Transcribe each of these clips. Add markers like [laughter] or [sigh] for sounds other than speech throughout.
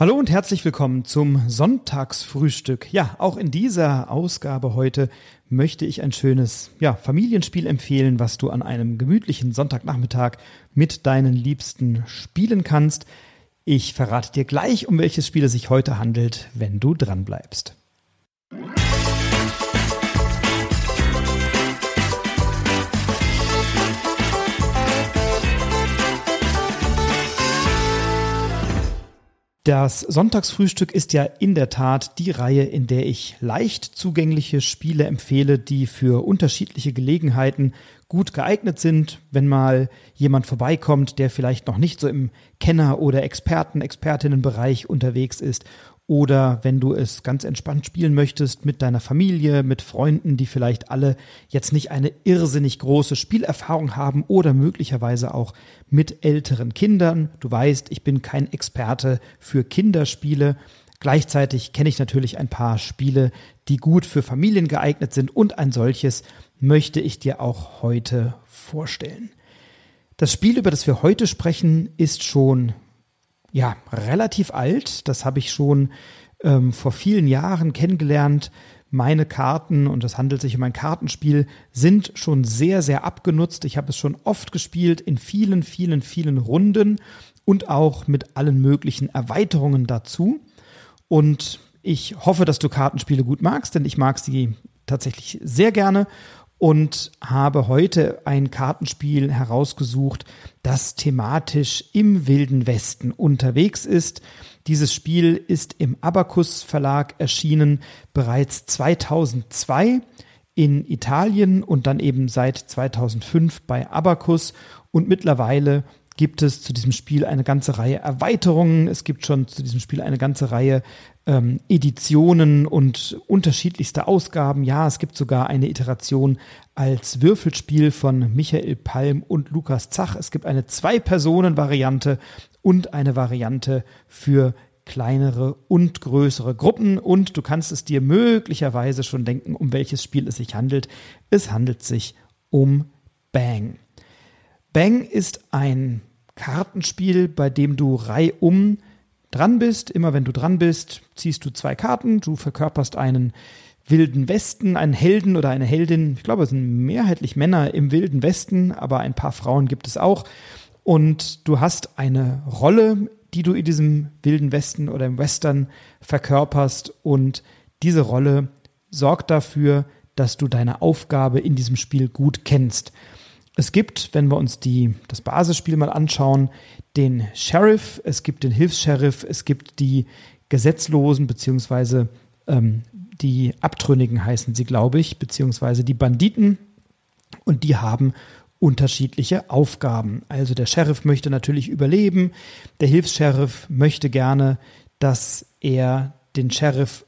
Hallo und herzlich willkommen zum Sonntagsfrühstück. Ja, auch in dieser Ausgabe heute möchte ich ein schönes ja, Familienspiel empfehlen, was du an einem gemütlichen Sonntagnachmittag mit deinen Liebsten spielen kannst. Ich verrate dir gleich, um welches Spiel es sich heute handelt, wenn du dran bleibst. Das Sonntagsfrühstück ist ja in der Tat die Reihe, in der ich leicht zugängliche Spiele empfehle, die für unterschiedliche Gelegenheiten gut geeignet sind, wenn mal jemand vorbeikommt, der vielleicht noch nicht so im Kenner- oder Experten, Expertinnenbereich unterwegs ist oder wenn du es ganz entspannt spielen möchtest mit deiner Familie, mit Freunden, die vielleicht alle jetzt nicht eine irrsinnig große Spielerfahrung haben oder möglicherweise auch mit älteren Kindern. Du weißt, ich bin kein Experte für Kinderspiele. Gleichzeitig kenne ich natürlich ein paar Spiele, die gut für Familien geeignet sind und ein solches möchte ich dir auch heute vorstellen. Das Spiel, über das wir heute sprechen, ist schon ja, relativ alt. Das habe ich schon ähm, vor vielen Jahren kennengelernt. Meine Karten, und es handelt sich um ein Kartenspiel, sind schon sehr, sehr abgenutzt. Ich habe es schon oft gespielt, in vielen, vielen, vielen Runden und auch mit allen möglichen Erweiterungen dazu. Und ich hoffe, dass du Kartenspiele gut magst, denn ich mag sie tatsächlich sehr gerne und habe heute ein Kartenspiel herausgesucht, das thematisch im Wilden Westen unterwegs ist. Dieses Spiel ist im Abacus Verlag erschienen bereits 2002 in Italien und dann eben seit 2005 bei Abacus und mittlerweile gibt es zu diesem Spiel eine ganze Reihe Erweiterungen. Es gibt schon zu diesem Spiel eine ganze Reihe ähm, Editionen und unterschiedlichste Ausgaben. Ja, es gibt sogar eine Iteration als Würfelspiel von Michael Palm und Lukas Zach. Es gibt eine Zwei-Personen-Variante und eine Variante für kleinere und größere Gruppen und du kannst es dir möglicherweise schon denken, um welches Spiel es sich handelt. Es handelt sich um Bang. Bang ist ein Kartenspiel, bei dem du reihum dran bist. Immer wenn du dran bist, ziehst du zwei Karten, du verkörperst einen wilden Westen, einen Helden oder eine Heldin. Ich glaube, es sind mehrheitlich Männer im wilden Westen, aber ein paar Frauen gibt es auch. Und du hast eine Rolle, die du in diesem wilden Westen oder im Western verkörperst. Und diese Rolle sorgt dafür, dass du deine Aufgabe in diesem Spiel gut kennst. Es gibt, wenn wir uns die, das Basisspiel mal anschauen, den Sheriff, es gibt den Hilfs-Sheriff, es gibt die Gesetzlosen, beziehungsweise ähm, die Abtrünnigen heißen sie, glaube ich, beziehungsweise die Banditen. Und die haben unterschiedliche Aufgaben. Also der Sheriff möchte natürlich überleben, der Hilfs-Sheriff möchte gerne, dass er den Sheriff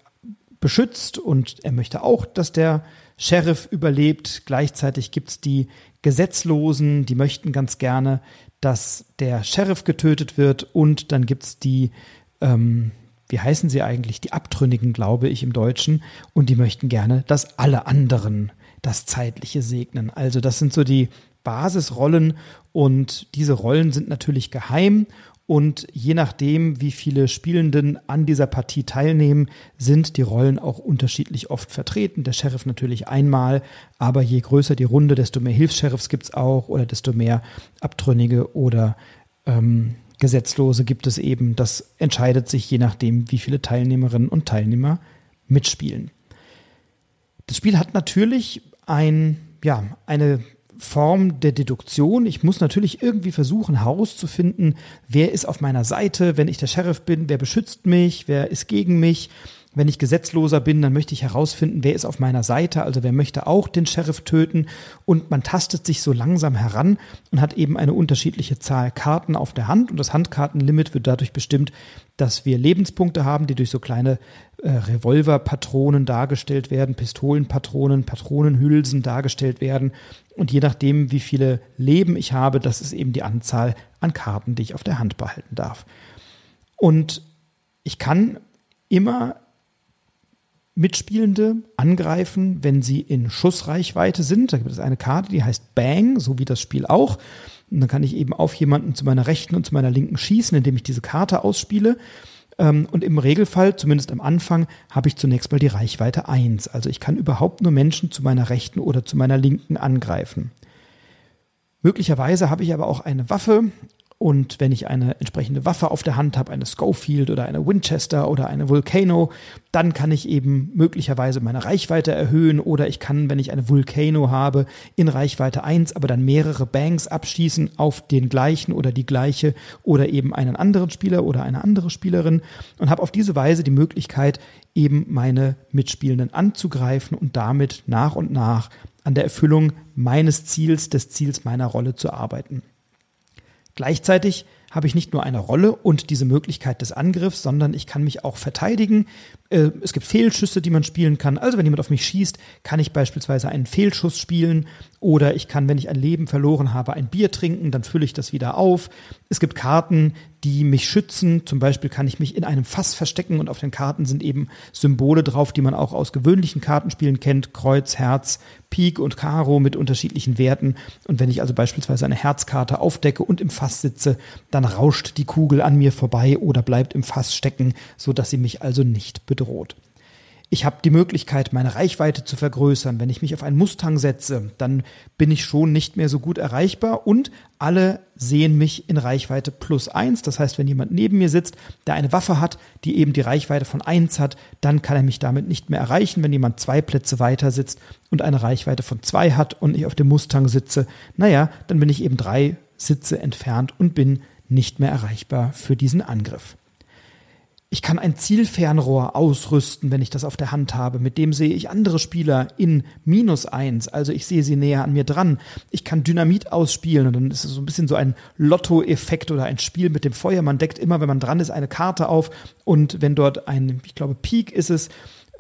beschützt und er möchte auch, dass der Sheriff überlebt. Gleichzeitig gibt es die Gesetzlosen, die möchten ganz gerne, dass der Sheriff getötet wird und dann gibt es die, ähm, wie heißen sie eigentlich, die Abtrünnigen, glaube ich, im Deutschen und die möchten gerne, dass alle anderen das Zeitliche segnen. Also das sind so die Basisrollen und diese Rollen sind natürlich geheim und je nachdem, wie viele Spielenden an dieser Partie teilnehmen, sind die Rollen auch unterschiedlich oft vertreten. Der Sheriff natürlich einmal, aber je größer die Runde, desto mehr Hilfs-Sheriffs gibt es auch oder desto mehr Abtrünnige oder ähm, Gesetzlose gibt es eben. Das entscheidet sich je nachdem, wie viele Teilnehmerinnen und Teilnehmer mitspielen. Das Spiel hat natürlich ein, ja, eine Form der Deduktion. Ich muss natürlich irgendwie versuchen herauszufinden, wer ist auf meiner Seite, wenn ich der Sheriff bin, wer beschützt mich, wer ist gegen mich. Wenn ich Gesetzloser bin, dann möchte ich herausfinden, wer ist auf meiner Seite, also wer möchte auch den Sheriff töten. Und man tastet sich so langsam heran und hat eben eine unterschiedliche Zahl Karten auf der Hand. Und das Handkartenlimit wird dadurch bestimmt, dass wir Lebenspunkte haben, die durch so kleine äh, Revolverpatronen dargestellt werden, Pistolenpatronen, Patronenhülsen dargestellt werden. Und je nachdem, wie viele Leben ich habe, das ist eben die Anzahl an Karten, die ich auf der Hand behalten darf. Und ich kann immer Mitspielende angreifen, wenn sie in Schussreichweite sind. Da gibt es eine Karte, die heißt Bang, so wie das Spiel auch. Und dann kann ich eben auf jemanden zu meiner rechten und zu meiner linken schießen, indem ich diese Karte ausspiele. Ähm, und im Regelfall, zumindest am Anfang, habe ich zunächst mal die Reichweite 1. Also ich kann überhaupt nur Menschen zu meiner rechten oder zu meiner linken angreifen. Möglicherweise habe ich aber auch eine Waffe, und wenn ich eine entsprechende Waffe auf der Hand habe, eine Schofield oder eine Winchester oder eine Volcano, dann kann ich eben möglicherweise meine Reichweite erhöhen oder ich kann, wenn ich eine Volcano habe, in Reichweite 1, aber dann mehrere Banks abschießen auf den gleichen oder die gleiche oder eben einen anderen Spieler oder eine andere Spielerin und habe auf diese Weise die Möglichkeit, eben meine Mitspielenden anzugreifen und damit nach und nach an der Erfüllung meines Ziels, des Ziels meiner Rolle zu arbeiten. Gleichzeitig habe ich nicht nur eine Rolle und diese Möglichkeit des Angriffs, sondern ich kann mich auch verteidigen. Äh, es gibt Fehlschüsse, die man spielen kann. Also wenn jemand auf mich schießt, kann ich beispielsweise einen Fehlschuss spielen oder ich kann, wenn ich ein Leben verloren habe, ein Bier trinken, dann fülle ich das wieder auf. Es gibt Karten, die mich schützen. Zum Beispiel kann ich mich in einem Fass verstecken und auf den Karten sind eben Symbole drauf, die man auch aus gewöhnlichen Kartenspielen kennt. Kreuz, Herz, Pik und Karo mit unterschiedlichen Werten. Und wenn ich also beispielsweise eine Herzkarte aufdecke und im Fass sitze, dann rauscht die Kugel an mir vorbei oder bleibt im Fass stecken, sodass sie mich also nicht bedroht. Ich habe die Möglichkeit, meine Reichweite zu vergrößern. Wenn ich mich auf einen Mustang setze, dann bin ich schon nicht mehr so gut erreichbar und alle sehen mich in Reichweite plus eins. Das heißt, wenn jemand neben mir sitzt, der eine Waffe hat, die eben die Reichweite von eins hat, dann kann er mich damit nicht mehr erreichen. Wenn jemand zwei Plätze weiter sitzt und eine Reichweite von zwei hat und ich auf dem Mustang sitze, naja, dann bin ich eben drei Sitze entfernt und bin nicht mehr erreichbar für diesen Angriff. Ich kann ein Zielfernrohr ausrüsten, wenn ich das auf der Hand habe. Mit dem sehe ich andere Spieler in minus eins. Also ich sehe sie näher an mir dran. Ich kann Dynamit ausspielen und dann ist es so ein bisschen so ein Lotto-Effekt oder ein Spiel mit dem Feuer. Man deckt immer, wenn man dran ist, eine Karte auf und wenn dort ein, ich glaube, Peak ist es,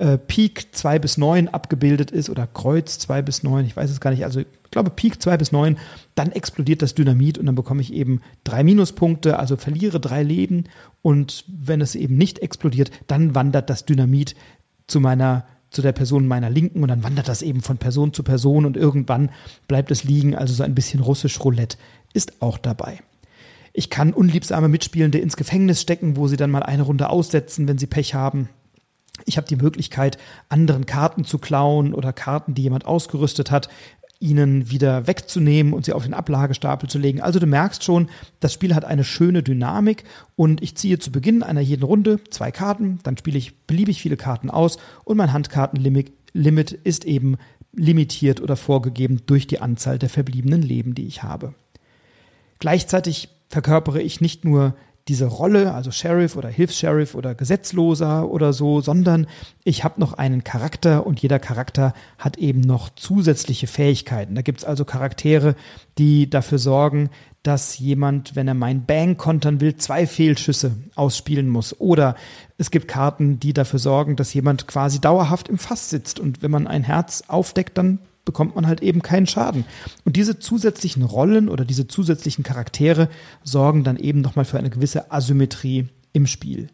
äh, Peak 2 bis 9 abgebildet ist oder Kreuz 2 bis 9, ich weiß es gar nicht, also ich glaube Peak 2 bis 9, dann explodiert das Dynamit und dann bekomme ich eben drei Minuspunkte, also verliere drei Leben und wenn es eben nicht explodiert, dann wandert das Dynamit zu meiner zu der Person meiner Linken und dann wandert das eben von Person zu Person und irgendwann bleibt es liegen, also so ein bisschen russisch Roulette ist auch dabei. Ich kann unliebsame Mitspielende ins Gefängnis stecken, wo sie dann mal eine Runde aussetzen, wenn sie Pech haben. Ich habe die Möglichkeit, anderen Karten zu klauen oder Karten, die jemand ausgerüstet hat, ihnen wieder wegzunehmen und sie auf den Ablagestapel zu legen. Also du merkst schon, das Spiel hat eine schöne Dynamik und ich ziehe zu Beginn einer jeden Runde zwei Karten, dann spiele ich beliebig viele Karten aus und mein Handkartenlimit Limit ist eben limitiert oder vorgegeben durch die Anzahl der verbliebenen Leben, die ich habe. Gleichzeitig verkörpere ich nicht nur diese Rolle, also Sheriff oder Hilfs-Sheriff oder Gesetzloser oder so, sondern ich habe noch einen Charakter und jeder Charakter hat eben noch zusätzliche Fähigkeiten. Da gibt es also Charaktere, die dafür sorgen, dass jemand, wenn er mein Bang kontern will, zwei Fehlschüsse ausspielen muss. Oder es gibt Karten, die dafür sorgen, dass jemand quasi dauerhaft im Fass sitzt und wenn man ein Herz aufdeckt, dann bekommt man halt eben keinen Schaden. Und diese zusätzlichen Rollen oder diese zusätzlichen Charaktere sorgen dann eben nochmal für eine gewisse Asymmetrie im Spiel.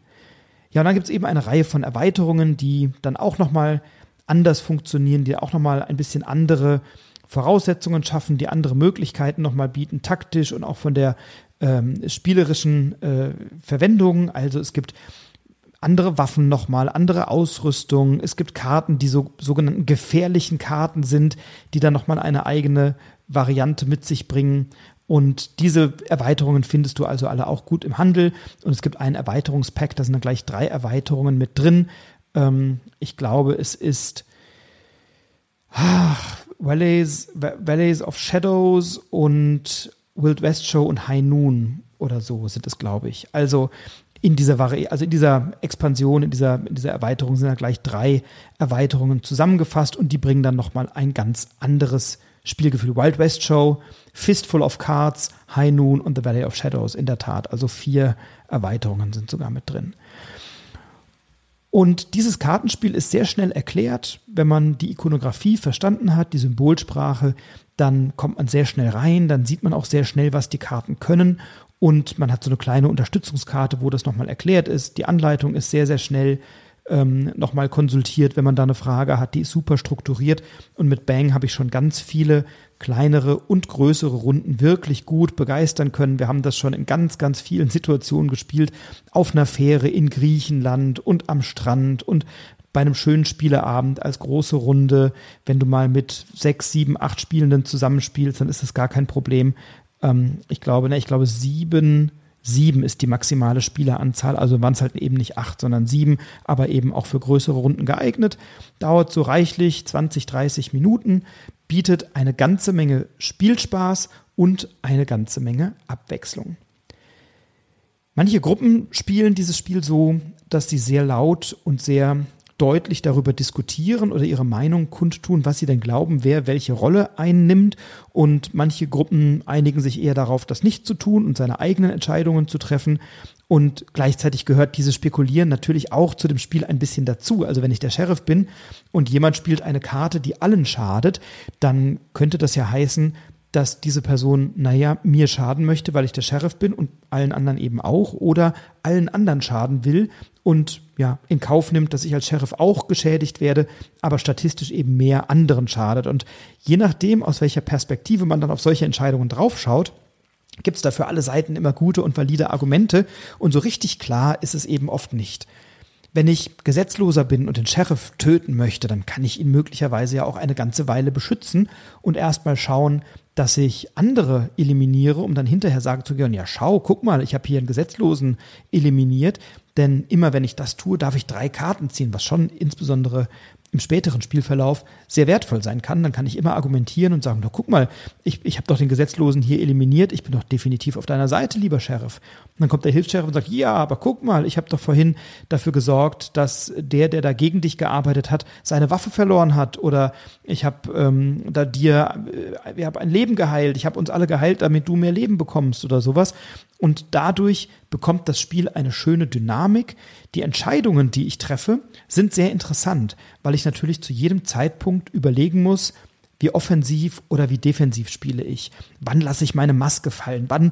Ja, und dann gibt es eben eine Reihe von Erweiterungen, die dann auch nochmal anders funktionieren, die auch nochmal ein bisschen andere Voraussetzungen schaffen, die andere Möglichkeiten nochmal bieten, taktisch und auch von der ähm, spielerischen äh, Verwendung. Also es gibt andere Waffen nochmal, andere Ausrüstung. Es gibt Karten, die so sogenannten gefährlichen Karten sind, die dann nochmal eine eigene Variante mit sich bringen. Und diese Erweiterungen findest du also alle auch gut im Handel. Und es gibt ein Erweiterungspack, da sind dann gleich drei Erweiterungen mit drin. Ähm, ich glaube, es ist ach, Valleys, Valleys of Shadows und Wild West Show und High Noon oder so sind es, glaube ich. Also in dieser Vari also in dieser Expansion, in dieser, in dieser Erweiterung sind ja gleich drei Erweiterungen zusammengefasst und die bringen dann nochmal ein ganz anderes Spielgefühl. Wild West Show, Fistful of Cards, High Noon und The Valley of Shadows, in der Tat. Also vier Erweiterungen sind sogar mit drin. Und dieses Kartenspiel ist sehr schnell erklärt. Wenn man die Ikonografie verstanden hat, die Symbolsprache, dann kommt man sehr schnell rein, dann sieht man auch sehr schnell, was die Karten können und man hat so eine kleine Unterstützungskarte, wo das nochmal erklärt ist. Die Anleitung ist sehr, sehr schnell ähm, nochmal konsultiert, wenn man da eine Frage hat. Die ist super strukturiert und mit Bang habe ich schon ganz viele kleinere und größere Runden wirklich gut begeistern können. Wir haben das schon in ganz, ganz vielen [laughs] Situationen gespielt. Auf einer Fähre in Griechenland und am Strand und bei einem schönen Spieleabend als große Runde. Wenn du mal mit sechs, sieben, acht Spielenden zusammenspielst, dann ist das gar kein Problem. Ähm, ich glaube, ne, ich glaube sieben, sieben ist die maximale Spieleranzahl. Also waren es halt eben nicht acht, sondern sieben, aber eben auch für größere Runden geeignet. Dauert so reichlich 20, 30 Minuten bietet eine ganze Menge Spielspaß und eine ganze Menge Abwechslung. Manche Gruppen spielen dieses Spiel so, dass sie sehr laut und sehr deutlich darüber diskutieren oder ihre Meinung kundtun, was sie denn glauben, wer welche Rolle einnimmt. Und manche Gruppen einigen sich eher darauf, das nicht zu tun und seine eigenen Entscheidungen zu treffen. Und gleichzeitig gehört dieses Spekulieren natürlich auch zu dem Spiel ein bisschen dazu. Also wenn ich der Sheriff bin und jemand spielt eine Karte, die allen schadet, dann könnte das ja heißen, dass diese Person, naja, mir schaden möchte, weil ich der Sheriff bin und allen anderen eben auch, oder allen anderen schaden will und ja, in Kauf nimmt, dass ich als Sheriff auch geschädigt werde, aber statistisch eben mehr anderen schadet. Und je nachdem, aus welcher Perspektive man dann auf solche Entscheidungen draufschaut, gibt es dafür alle Seiten immer gute und valide Argumente und so richtig klar ist es eben oft nicht. Wenn ich Gesetzloser bin und den Sheriff töten möchte, dann kann ich ihn möglicherweise ja auch eine ganze Weile beschützen und erstmal schauen, dass ich andere eliminiere, um dann hinterher sagen zu können, ja schau, guck mal, ich habe hier einen Gesetzlosen eliminiert, denn immer wenn ich das tue, darf ich drei Karten ziehen, was schon insbesondere im späteren Spielverlauf sehr wertvoll sein kann, dann kann ich immer argumentieren und sagen, doch guck mal, ich, ich habe doch den Gesetzlosen hier eliminiert, ich bin doch definitiv auf deiner Seite, lieber Sheriff. Und dann kommt der Hilfs-Sheriff und sagt, ja, aber guck mal, ich habe doch vorhin dafür gesorgt, dass der, der da gegen dich gearbeitet hat, seine Waffe verloren hat oder ich habe ähm, da dir, äh, wir haben ein Leben geheilt, ich habe uns alle geheilt, damit du mehr Leben bekommst oder sowas. Und dadurch bekommt das Spiel eine schöne Dynamik. Die Entscheidungen, die ich treffe, sind sehr interessant, weil ich natürlich zu jedem Zeitpunkt überlegen muss, wie offensiv oder wie defensiv spiele ich? Wann lasse ich meine Maske fallen? Wann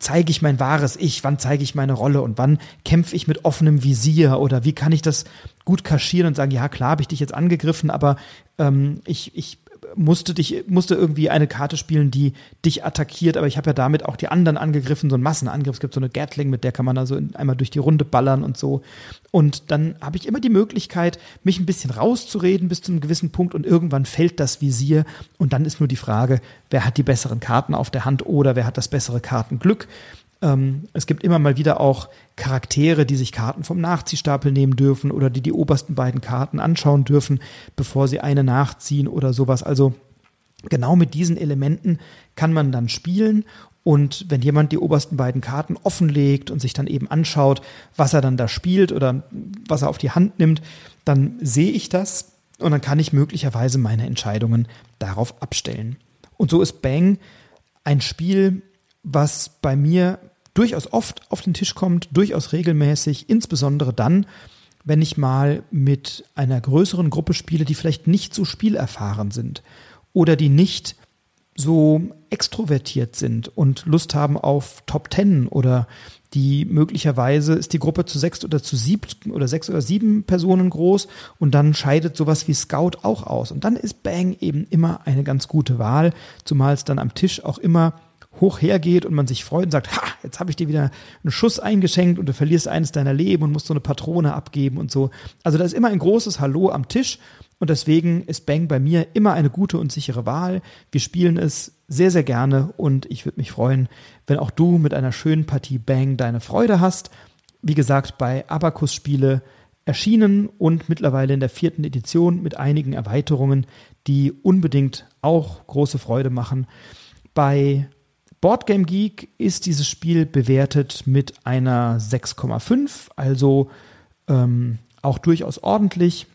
zeige ich mein wahres Ich? Wann zeige ich meine Rolle? Und wann kämpfe ich mit offenem Visier? Oder wie kann ich das gut kaschieren und sagen, ja klar habe ich dich jetzt angegriffen, aber ähm, ich, ich musste dich, musste irgendwie eine Karte spielen, die dich attackiert, aber ich habe ja damit auch die anderen angegriffen, so ein Massenangriff. Es gibt so eine Gatling, mit der kann man also einmal durch die Runde ballern und so. Und dann habe ich immer die Möglichkeit, mich ein bisschen rauszureden bis zu einem gewissen Punkt und irgendwann fällt das Visier und dann ist nur die Frage, wer hat die besseren Karten auf der Hand oder wer hat das bessere Kartenglück. Ähm, es gibt immer mal wieder auch Charaktere, die sich Karten vom Nachziehstapel nehmen dürfen oder die die obersten beiden Karten anschauen dürfen, bevor sie eine nachziehen oder sowas. Also genau mit diesen Elementen kann man dann spielen und wenn jemand die obersten beiden Karten offenlegt und sich dann eben anschaut, was er dann da spielt oder was er auf die Hand nimmt, dann sehe ich das und dann kann ich möglicherweise meine Entscheidungen darauf abstellen. Und so ist Bang ein Spiel, was bei mir durchaus oft auf den Tisch kommt, durchaus regelmäßig, insbesondere dann, wenn ich mal mit einer größeren Gruppe spiele, die vielleicht nicht so spielerfahren sind oder die nicht so extrovertiert sind und Lust haben auf Top Ten oder die möglicherweise ist die Gruppe zu sechs oder zu sieben oder sechs oder sieben Personen groß und dann scheidet sowas wie Scout auch aus. Und dann ist Bang eben immer eine ganz gute Wahl, zumal es dann am Tisch auch immer hoch hergeht und man sich freut und sagt, ha, jetzt habe ich dir wieder einen Schuss eingeschenkt und du verlierst eines deiner Leben und musst so eine Patrone abgeben und so. Also da ist immer ein großes Hallo am Tisch und deswegen ist Bang bei mir immer eine gute und sichere Wahl. Wir spielen es sehr, sehr gerne und ich würde mich freuen, wenn auch du mit einer schönen Partie Bang deine Freude hast. Wie gesagt, bei Abacus Spiele erschienen und mittlerweile in der vierten Edition mit einigen Erweiterungen, die unbedingt auch große Freude machen. Bei Boardgame Geek ist dieses Spiel bewertet mit einer 6,5, also ähm, auch durchaus ordentlich.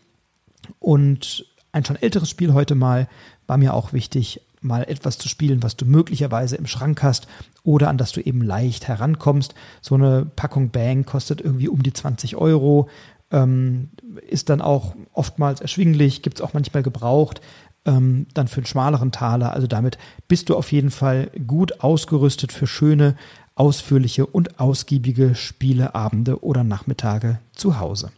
Und ein schon älteres Spiel heute mal war mir auch wichtig, mal etwas zu spielen, was du möglicherweise im Schrank hast oder an das du eben leicht herankommst. So eine Packung Bang kostet irgendwie um die 20 Euro, ähm, ist dann auch oftmals erschwinglich, gibt es auch manchmal gebraucht ähm, dann für einen schmaleren Taler. Also damit bist du auf jeden Fall gut ausgerüstet für schöne, ausführliche und ausgiebige Spieleabende oder Nachmittage zu Hause.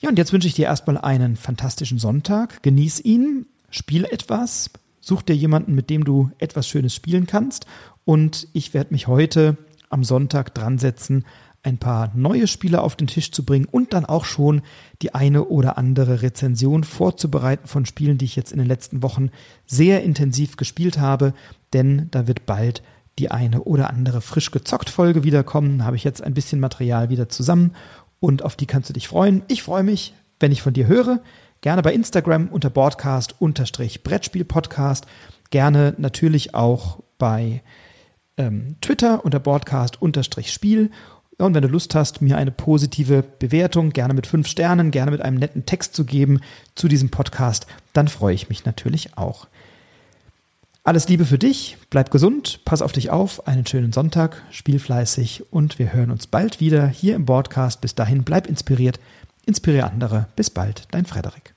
Ja, und jetzt wünsche ich dir erstmal einen fantastischen Sonntag. Genieß ihn, spiele etwas, such dir jemanden, mit dem du etwas Schönes spielen kannst. Und ich werde mich heute am Sonntag dran setzen, ein paar neue Spiele auf den Tisch zu bringen und dann auch schon die eine oder andere Rezension vorzubereiten von Spielen, die ich jetzt in den letzten Wochen sehr intensiv gespielt habe, denn da wird bald die eine oder andere frisch gezockt Folge wiederkommen. Da habe ich jetzt ein bisschen Material wieder zusammen und auf die kannst du dich freuen. Ich freue mich, wenn ich von dir höre. Gerne bei Instagram unter Broadcast-Brettspiel-Podcast. Gerne natürlich auch bei ähm, Twitter unter Broadcast-Spiel ja, und wenn du Lust hast, mir eine positive Bewertung, gerne mit fünf Sternen, gerne mit einem netten Text zu geben zu diesem Podcast, dann freue ich mich natürlich auch. Alles Liebe für dich, bleib gesund, pass auf dich auf, einen schönen Sonntag, spiel fleißig und wir hören uns bald wieder hier im Podcast. Bis dahin, bleib inspiriert, inspiriere andere. Bis bald, dein Frederik.